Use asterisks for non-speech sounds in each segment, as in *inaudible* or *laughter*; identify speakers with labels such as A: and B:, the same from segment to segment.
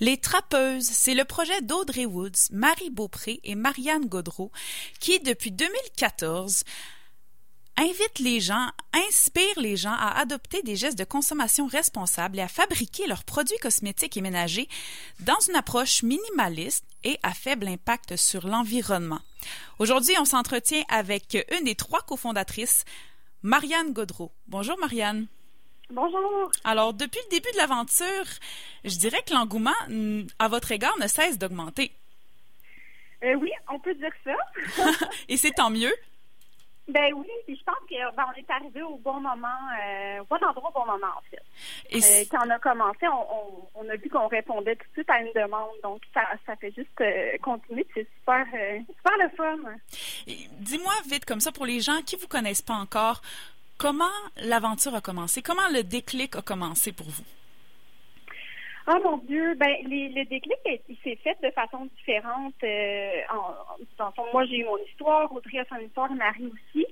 A: Les Trappeuses, c'est le projet d'Audrey Woods, Marie Beaupré et Marianne Gaudreau qui, depuis 2014, invite les gens, inspire les gens à adopter des gestes de consommation responsables et à fabriquer leurs produits cosmétiques et ménagers dans une approche minimaliste et à faible impact sur l'environnement. Aujourd'hui, on s'entretient avec une des trois cofondatrices, Marianne Gaudreau. Bonjour Marianne.
B: Bonjour.
A: Alors, depuis le début de l'aventure, je dirais que l'engouement mm, à votre égard ne cesse d'augmenter.
B: Euh, oui, on peut dire ça. *laughs*
A: Et c'est tant mieux.
B: Ben oui, puis je pense qu'on ben, est arrivé au bon moment, euh, au bon endroit au bon moment, en fait. Euh, quand on a commencé, on, a vu qu'on répondait tout de suite à une demande. Donc, ça, ça fait juste euh, continuer. C'est super, super le fun.
A: Dis-moi vite, comme ça, pour les gens qui vous connaissent pas encore, Comment l'aventure a commencé? Comment le déclic a commencé pour vous?
B: Oh mon Dieu, ben le déclic il s'est fait de façon différente. Euh, en, moi j'ai eu mon histoire, Audrey a son histoire, Marie aussi.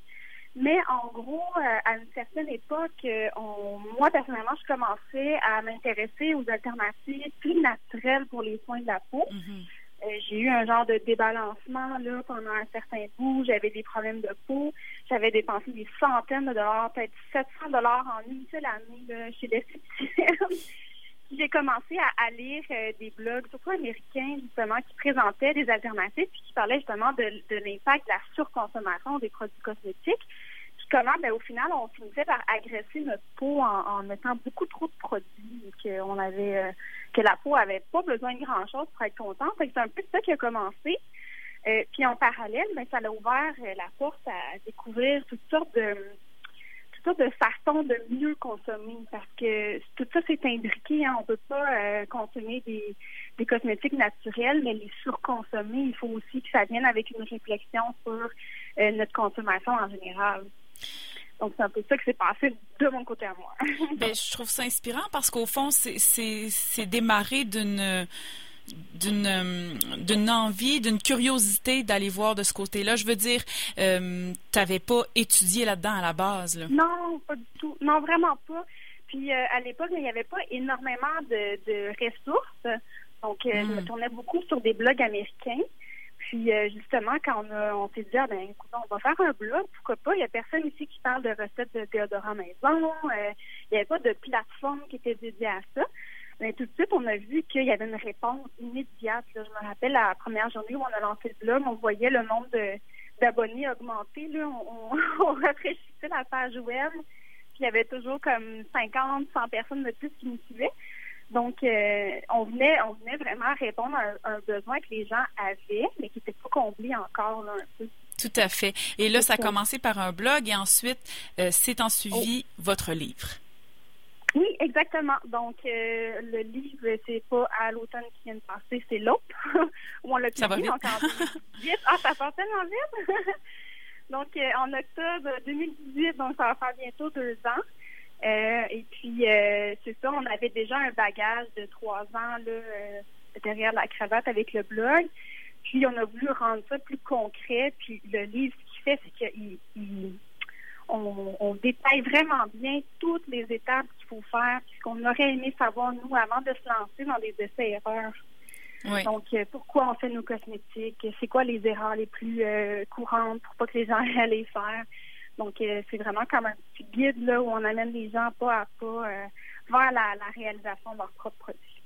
B: Mais en gros, euh, à une certaine époque, euh, moi personnellement, je commençais à m'intéresser aux alternatives plus naturelles pour les soins de la peau. Euh, j'ai eu un genre de débalancement là pendant un certain bout. J'avais des problèmes de peau. J'avais dépensé des centaines de dollars, peut-être 700 dollars en une seule année là, chez l'esthéticienne. *laughs* j'ai commencé à, lire euh, des blogs, surtout américains, justement, qui présentaient des alternatives puis qui parlaient justement de l'impact de la surconsommation des produits cosmétiques comment, ben, au final, on finissait par agresser notre peau en, mettant beaucoup trop de produits, qu'on avait, euh, que la peau avait pas besoin de grand chose pour être contente. C'est un peu ça qui a commencé. Euh, puis en parallèle, ben, ça a ouvert euh, la porte à découvrir toutes sortes de toutes sortes de façons de mieux consommer parce que tout ça c'est imbriqué. Hein. On peut pas consommer des, des cosmétiques naturels, mais les surconsommer. Il faut aussi que ça vienne avec une réflexion sur notre consommation en général. Donc, c'est un peu ça qui s'est passé de mon côté à moi. *laughs*
A: ben, je trouve ça inspirant parce qu'au fond, c'est démarré d'une d'une d'une envie, d'une curiosité d'aller voir de ce côté-là. Je veux dire, euh, tu n'avais pas étudié là-dedans à la base. Là.
B: Non, pas du tout. Non, vraiment pas. Puis euh, à l'époque, il n'y avait pas énormément de, de ressources. Donc, euh, je me hmm. tournais beaucoup sur des blogs américains. Puis euh, justement, quand on, s'est dit, ah, ben, écoute, on va faire un blog, pourquoi pas? Il n'y a personne ici qui parle de recettes de déodorant maison. Euh, il n'y avait pas de plateforme qui était dédiée à ça. Mais tout de suite, on a vu qu'il y avait une réponse immédiate. Je me rappelle la première journée où on a lancé le blog, on voyait le nombre d'abonnés augmenter. Là. On, *laughs* on, rafraîchissait la page web. Puis il y avait toujours comme 50, 100 personnes de plus qui nous suivaient. Donc, euh, on venait, on venait vraiment répondre à un, besoin que les gens avaient, mais qui n'était pas comblé encore un peu.
A: Tout à fait. Et là, ça a commencé par un blog et ensuite, euh, c'est en suivi oh. votre livre.
B: Oui, exactement. Donc, euh, le livre, c'est pas à l'automne qui vient de passer, c'est l'autre, *laughs* où on l'a publié. Ça va vite. Ah, ça passe tellement vite! donc, en *laughs* *laughs* octobre 2018, donc ça va faire bientôt deux ans. Euh, et puis, euh, c'est ça, on avait déjà un bagage de trois ans là, euh, derrière la cravate avec le blog. Puis, on a voulu rendre ça plus concret. Puis, le livre, ce qu'il fait, c'est qu'il on, détaille vraiment bien toutes les étapes qu'il faut faire, puis ce qu'on aurait aimé savoir, nous, avant de se lancer dans des essais-erreurs. Oui. Donc, pourquoi on fait nos cosmétiques? C'est quoi les erreurs les plus courantes pour pas que les gens *laughs* aient les faire? Donc, euh, c'est vraiment comme un petit guide là, où on amène les gens pas à pas euh, vers la, réalisation de leurs propres produits.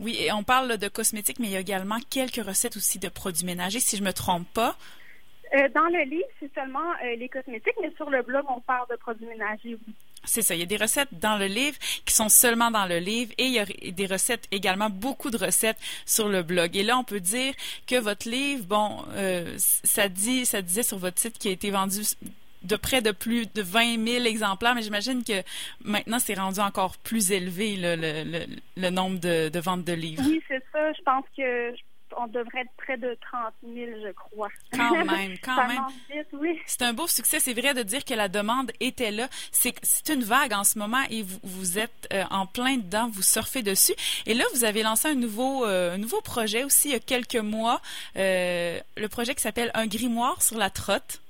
A: Oui, et on parle de cosmétiques, mais il y a également quelques recettes aussi de produits ménagers, si je ne me trompe pas.
B: Euh, dans le livre, c'est seulement les cosmétiques, mais sur le blog, on parle de produits ménagers, oui.
A: C'est ça. Il y a des recettes dans le livre qui sont seulement dans le livre et il y a des recettes également, beaucoup de recettes sur le blog. Et là, on peut dire que votre livre, bon, ça dit, ça disait sur votre site qui a été vendu de près de plus de 20 000 exemplaires, mais j'imagine que maintenant, c'est rendu encore plus élevé le, le, nombre de, ventes de livres.
B: Oui, c'est ça. Je pense que on devrait être près de 30 000, je crois.
A: Quand *laughs* même, quand même. Oui. C'est un beau succès. C'est vrai de dire que la demande était là. C'est une vague en ce moment et vous, vous êtes euh, en plein dedans, vous surfez dessus. Et là, vous avez lancé un nouveau, euh, nouveau projet aussi il y a quelques mois, euh, le projet qui s'appelle Un grimoire sur la trotte.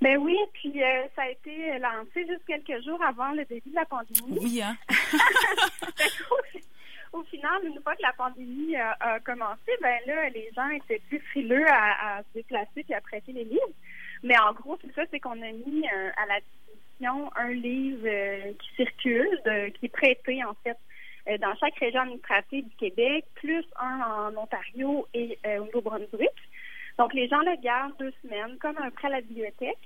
B: Ben oui, puis euh, ça a été lancé juste quelques jours avant le début de la pandémie.
A: Oui, hein? *laughs*
B: au final, une fois que la pandémie a, commencé, ben là, les gens étaient plus frileux à, se déplacer et à prêter les livres. Mais en gros, c'est ça, c'est qu'on a mis à la disposition un livre qui circule, qui est prêté en fait dans chaque région administrative du Québec, plus un en Ontario et au Nouveau-Brunswick. Donc, les gens le gardent deux semaines, comme un prêt à la bibliothèque.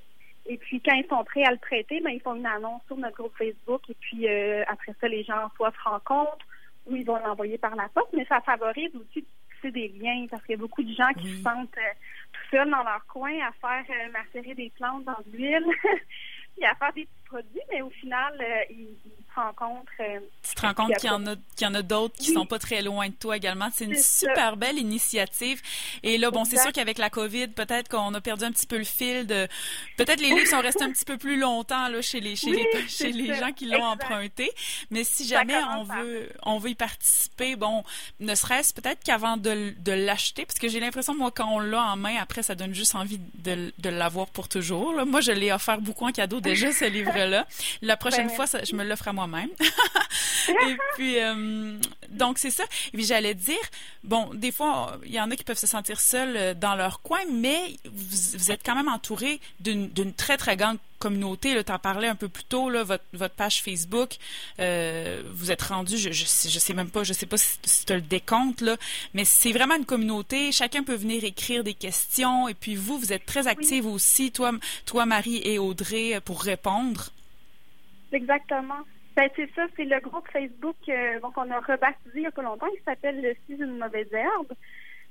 B: Et puis, quand ils sont prêts à le prêter, ben, ils font une annonce sur notre groupe Facebook. Et puis, euh, après ça, les gens soit se rencontrent ou ils vont l'envoyer par la poste. Mais ça favorise aussi des liens parce qu'il y a beaucoup de gens qui se sentent euh, tout seuls dans leur coin à faire euh, macérer des plantes dans l'huile *laughs* et à faire des petits Mais au final, ils rencontres. Euh,
A: tu te rends compte qu'il y en a, qu'il y en a d'autres qui sont pas très loin de toi également. C'est une super belle initiative. Et là, bon, c'est sûr qu'avec la COVID, peut-être qu'on a perdu un petit peu le fil de, peut-être les livres sont restés un petit peu plus longtemps là chez les chez les chez les gens qui l'ont emprunté. Mais si jamais on veut on veut y participer, bon, ne serait-ce peut-être qu'avant de, de l'acheter, parce que j'ai l'impression moi quand on l'a en main, après ça donne juste envie de, de l'avoir pour toujours. Là. Moi, je l'ai offert beaucoup en cadeau déjà ce *laughs* La prochaine ben, fois, ça, je me l'offre à moi même *laughs* et puis, euh, donc c'est ça. Et puis j'allais dire, bon, des fois, il y en a qui peuvent se sentir seuls euh, dans leur coin, mais vous, êtes quand même entouré d'une très, très grande communauté. Tu en parlais un peu plus tôt, là, votre, votre page Facebook. Euh, vous êtes rendu, je, je, sais même pas, je sais pas si, tu as le décompte, là, mais c'est vraiment une communauté. Chacun peut venir écrire des questions. Et puis vous, vous êtes très active aussi, toi, toi, Marie et Audrey, pour répondre.
B: Exactement. Ben, c'est ça, c'est le groupe Facebook euh, qu'on a rebaptisé il y a pas longtemps, qui s'appelle Le Si une mauvaise herbe,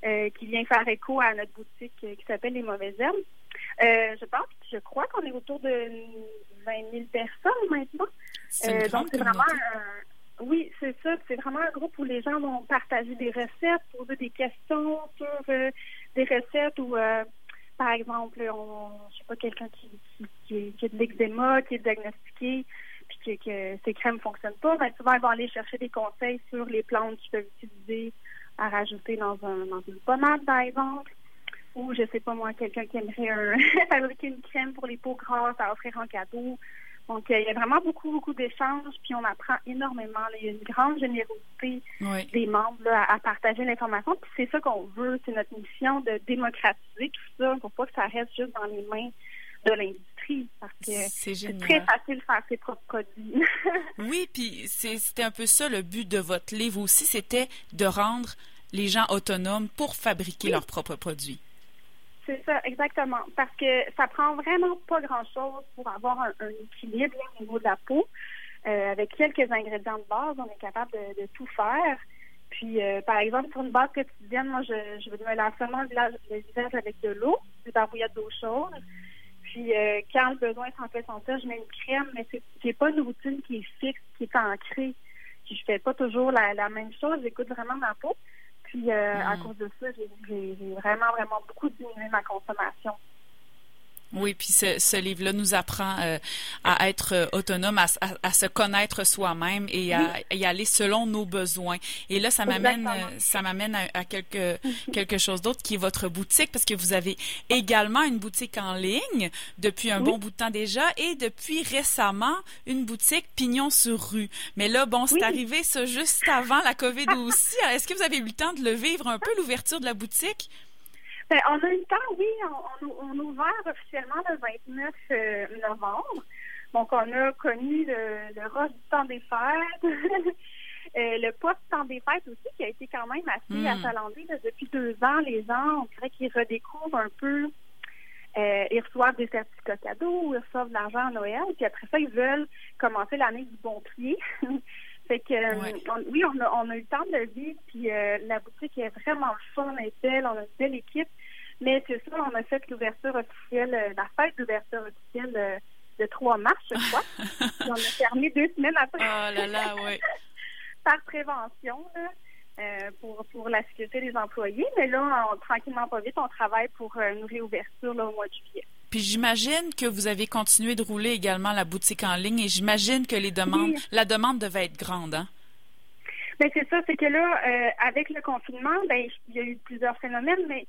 B: euh, qui vient faire écho à notre boutique euh, qui s'appelle Les Mauvaises Herbes. Je pense, je crois qu'on est autour de 20 000 personnes maintenant. donc, c'est vraiment un, oui, c'est ça. C'est vraiment un groupe où les gens vont partager des recettes, poser des questions sur des recettes ou, par exemple, on, je sais pas, quelqu'un qui, qui, qui, a de l'eczéma, qui est diagnostiqué, puis que, ces crèmes ne fonctionnent pas, ben souvent, ils vont aller chercher des conseils sur les plantes qu'ils peuvent utiliser à rajouter dans, un, dans une pommade, par exemple. Ou, je sais pas moi, quelqu'un qui aimerait *laughs* fabriquer une crème pour les peaux grasses à offrir en cadeau. Donc, il y a vraiment beaucoup, beaucoup d'échanges, puis on apprend énormément. Il y a une grande générosité des membres à, partager l'information. Puis c'est ça qu'on veut, c'est notre mission de démocratiser tout ça pour pas que ça reste juste dans les mains de l'industrie parce que c'est très facile de faire ses propres produits. *laughs*
A: oui, puis c'était un peu ça le but de votre livre aussi, c'était de rendre les gens autonomes pour fabriquer leurs propres produits.
B: C'est ça, exactement. Parce que ça prend vraiment pas grand-chose pour avoir un, équilibre au niveau de la peau. Euh, avec quelques ingrédients de base, on est capable de, tout faire. Puis, euh, par exemple, sur une base quotidienne, moi, je, je me lave seulement le visage avec de l'eau, des barbouillettes d'eau chaude. Puis euh, quand le besoin s'en fait sentir, je mets une crème, mais c'est pas une routine qui est fixe, qui est ancrée. Puis je fais pas toujours la, même chose. J'écoute vraiment ma peau. Puis euh, à mm. cause de ça, j'ai vraiment, vraiment beaucoup diminué ma consommation.
A: Oui, puis ce, ce livre-là nous apprend euh, à être euh, autonome, à, à, se connaître soi-même et à, y aller selon nos besoins. Et là, ça m'amène, euh, ça m'amène à, quelque *laughs* quelque chose d'autre qui est votre boutique, parce que vous avez également une boutique en ligne depuis un bon bout de temps déjà, et depuis récemment une boutique pignon sur rue. Mais là, bon, c'est arrivé ça juste avant la COVID *laughs* aussi. Est-ce que vous avez eu le temps de le vivre un peu l'ouverture de la boutique?
B: Ben, on a eu le temps, oui. On, on, a ouvert officiellement le 29 euh, novembre. Donc, on a connu le, le rush du temps des fêtes. *laughs* euh, le post-temps des fêtes aussi, qui a été quand même assez mm. achalandé. depuis deux ans, les gens, on dirait qu'ils redécouvrent un peu. Euh, ils reçoivent des certificats cadeaux, ils reçoivent de l'argent à Noël, puis après ça, ils veulent commencer l'année du bon pied. *laughs* fait que, euh, oui, on a, on a eu le temps de le vivre, puis euh, la boutique est vraiment fun, elle est belle, on a une belle équipe. Mais c'est ça, on a fait l'ouverture officielle, euh, la fête d'ouverture officielle euh, de 3 mars, je crois. *laughs* on a fermé deux semaines après.
A: Oh là là, oui. *laughs*
B: Par prévention, pour, pour la sécurité des employés. Mais là, tranquillement, pas vite, on travaille pour une réouverture là, au mois de juillet.
A: Puis j'imagine que vous avez continué de rouler également la boutique en ligne et j'imagine que les demandes, la demande devait être grande, hein?
B: Ben c'est ça, c'est que là, avec le confinement, ben il y a eu plusieurs phénomènes, mais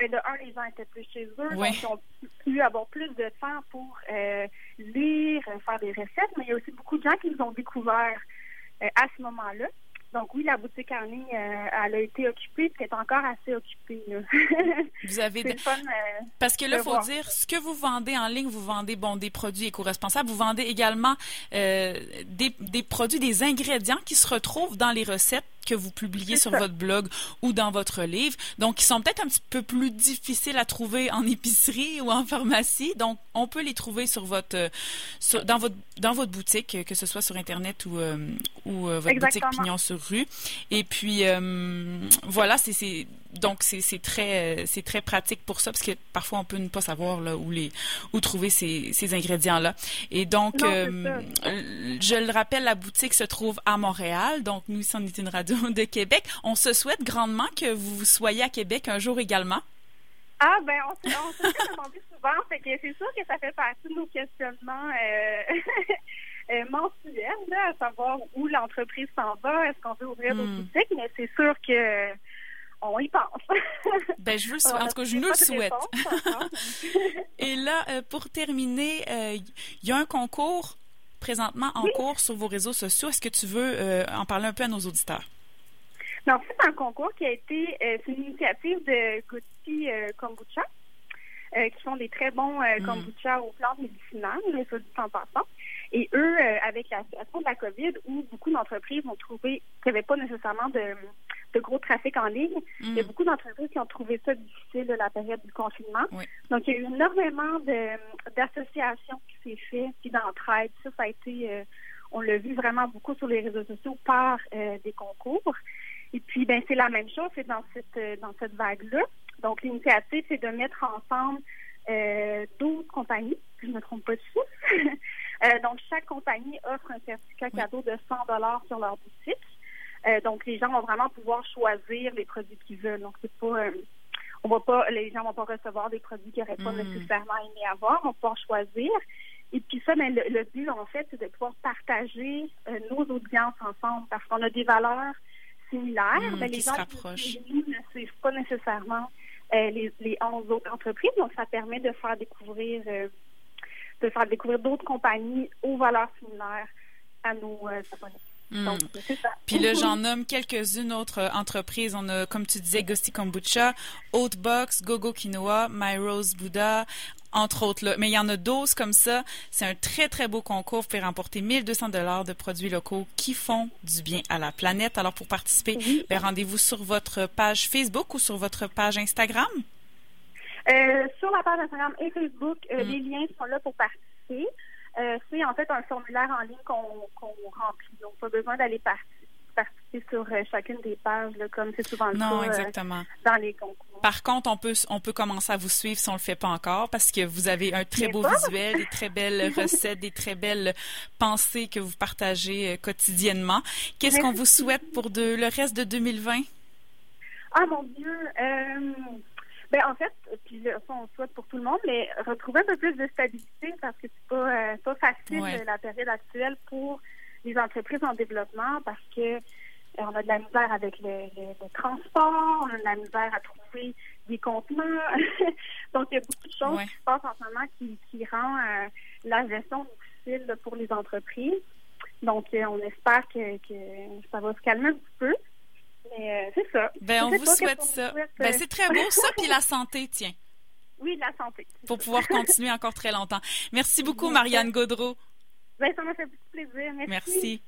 B: ben, de un, les gens étaient plus chez eux, donc ils ont pu avoir plus de temps pour euh, lire, faire des recettes, mais il y a aussi beaucoup de gens qui nous ont découvert euh, à ce moment-là. Donc oui, la boutique en ligne, euh, elle a été occupée, puis elle est encore assez occupée. Là. *laughs*
A: vous avez
B: fun. euh,
A: Parce que là, il
B: de
A: faut
B: voir
A: dire, ce que vous vendez en ligne, vous vendez bon des produits éco-responsables, vous vendez également euh, des, des produits, des ingrédients qui se retrouvent dans les recettes que vous publiez sur
B: ça.
A: votre blog ou dans votre livre. Donc, qui sont peut-être un petit peu plus difficiles à trouver en épicerie ou en pharmacie. Donc, on peut les trouver sur votre, euh, sur- dans votre, dans votre boutique, que ce soit sur Internet ou, euh, ou euh, votre
B: Exactement.
A: boutique Pignon sur rue. Et puis, euh, voilà, c'est, donc c'est, très, euh, c'est très pratique pour ça parce que parfois on peut ne pas savoir là où les, où trouver ces, ces ingrédients-là. Et donc,
B: Non,
A: euh, je le rappelle, la boutique se trouve à Montréal. Donc, nous ici, on est une radio *laughs* de Québec. On se souhaite grandement que vous soyez à Québec un jour également.
B: Ah, ben, on se on se *laughs* souvent. Fait que c'est sûr que ça fait partie de nos questionnements euh, *laughs* euh, mensuels, là, à savoir où l'entreprise s'en va. Est-ce qu'on veut ouvrir nos
A: Hmm.
B: boutiques? Mais c'est sûr que on y pense. *laughs*
A: Ben, je veux En tout cas, je nous le souhaite.
B: réponse encore. *laughs*
A: Et là, euh, pour terminer, euh, il y a un concours présentement en
B: Oui.
A: cours sur vos réseaux sociaux. Est-ce que tu veux euh, en parler un peu à nos auditeurs?
B: Donc, c'est un concours qui a été, euh, c'est une initiative de Gucci euh, Kombucha, euh, qui font des très bons euh,
A: Mm.
B: kombucha aux plantes médicinales, mais ça dit en passant. Et eux, euh, avec la situation de la COVID, où beaucoup d'entreprises ont trouvé qu'il n'y avait pas nécessairement de, de gros trafic en ligne, il y a
A: Mm.
B: beaucoup d'entreprises qui ont trouvé ça difficile, la période du confinement.
A: Oui.
B: Donc, il y a eu énormément d'associations qui s'est fait, puis d'entraide. Ça, ça a été, euh, on l'a vu vraiment beaucoup sur les réseaux sociaux par euh, des concours. Et puis, ben, c'est la même chose, c'est dans cette euh, dans cette vague-là. Donc, l'initiative, c'est de mettre ensemble euh, 12 compagnies, si je ne me trompe pas de chiffre. *laughs* Euh, donc, chaque compagnie offre un certificat
A: Oui.
B: cadeau de 100 dollars sur leur boutique. Euh, donc, les gens vont vraiment pouvoir choisir les produits qu'ils veulent. Donc, c'est pas, euh, on va pas, les gens vont pas recevoir des produits qu'ils n'auraient pas
A: Mm.
B: nécessairement aimé avoir. Ils vont pouvoir choisir. Et puis ça, ben, le, le but, en fait, c'est de pouvoir partager euh, nos audiences ensemble parce qu'on a des valeurs similaires.
A: Mm,
B: mais
A: qui
B: les gens qui nous ne suivent pas nécessairement les, les 11 autres entreprises. Donc, ça permet de faire découvrir de faire découvrir d'autres compagnies aux valeurs similaires à nos abonnés.
A: Mm.
B: Donc, c'est ça.
A: Puis là, j'en nomme quelques-unes autres euh, entreprises. On a, comme tu disais, Gusti Kombucha, Oatbox, Gogo Quinoa, My Rose Buddha, entre autres. Là. Mais il y en a 12 comme ça. C'est un très, très beau concours. Vous pouvez remporter 1200 dollars de produits locaux qui font du bien à la planète. Alors, pour participer,
B: Oui.
A: ben, rendez-vous sur votre page Facebook ou sur votre page Instagram.
B: Euh, sur la page Instagram et Facebook, euh,
A: Mm.
B: les liens sont là pour participer. Euh, c'est en fait un formulaire en ligne qu'on qu'on remplit. Donc, pas besoin d'aller par- participer sur euh, chacune des pages, là, comme c'est souvent le
A: Non,
B: cas euh, dans les concours.
A: Par contre, on peut, on peut commencer à vous suivre si on le fait pas encore parce que vous avez un très beau
B: pas.
A: visuel, des très belles *laughs* recettes, des très belles pensées que vous partagez quotidiennement. Qu'est-ce qu'on vous souhaite pour de, le reste de 2020?
B: Ah mon Dieu! Euh, ben en fait, puis là, ça on souhaite pour tout le monde, mais retrouver un peu plus de stabilité parce que c'est pas, euh, pas facile
A: Ouais.
B: la période actuelle pour les entreprises en développement parce que euh, on a de la misère avec le, le- le transport, on a de la misère à trouver des contenants. *laughs* Donc il y a beaucoup de choses
A: Ouais.
B: qui se passent en ce moment qui, qui rend euh, la gestion difficile pour les entreprises. Donc euh, on espère que, que ça va se calmer un petit peu. Mais euh, c'est ça.
A: Ben, on vous souhaite ça.
B: souhaite,
A: Ben,
B: euh,
A: c'est très beau ça, puis la *laughs* santé, tiens,
B: Oui, la santé.
A: pour pouvoir continuer encore très longtemps. Merci *laughs* beaucoup, Marianne. Gaudreau.
B: Ben, ça m'a fait beaucoup plaisir. Merci.
A: Merci.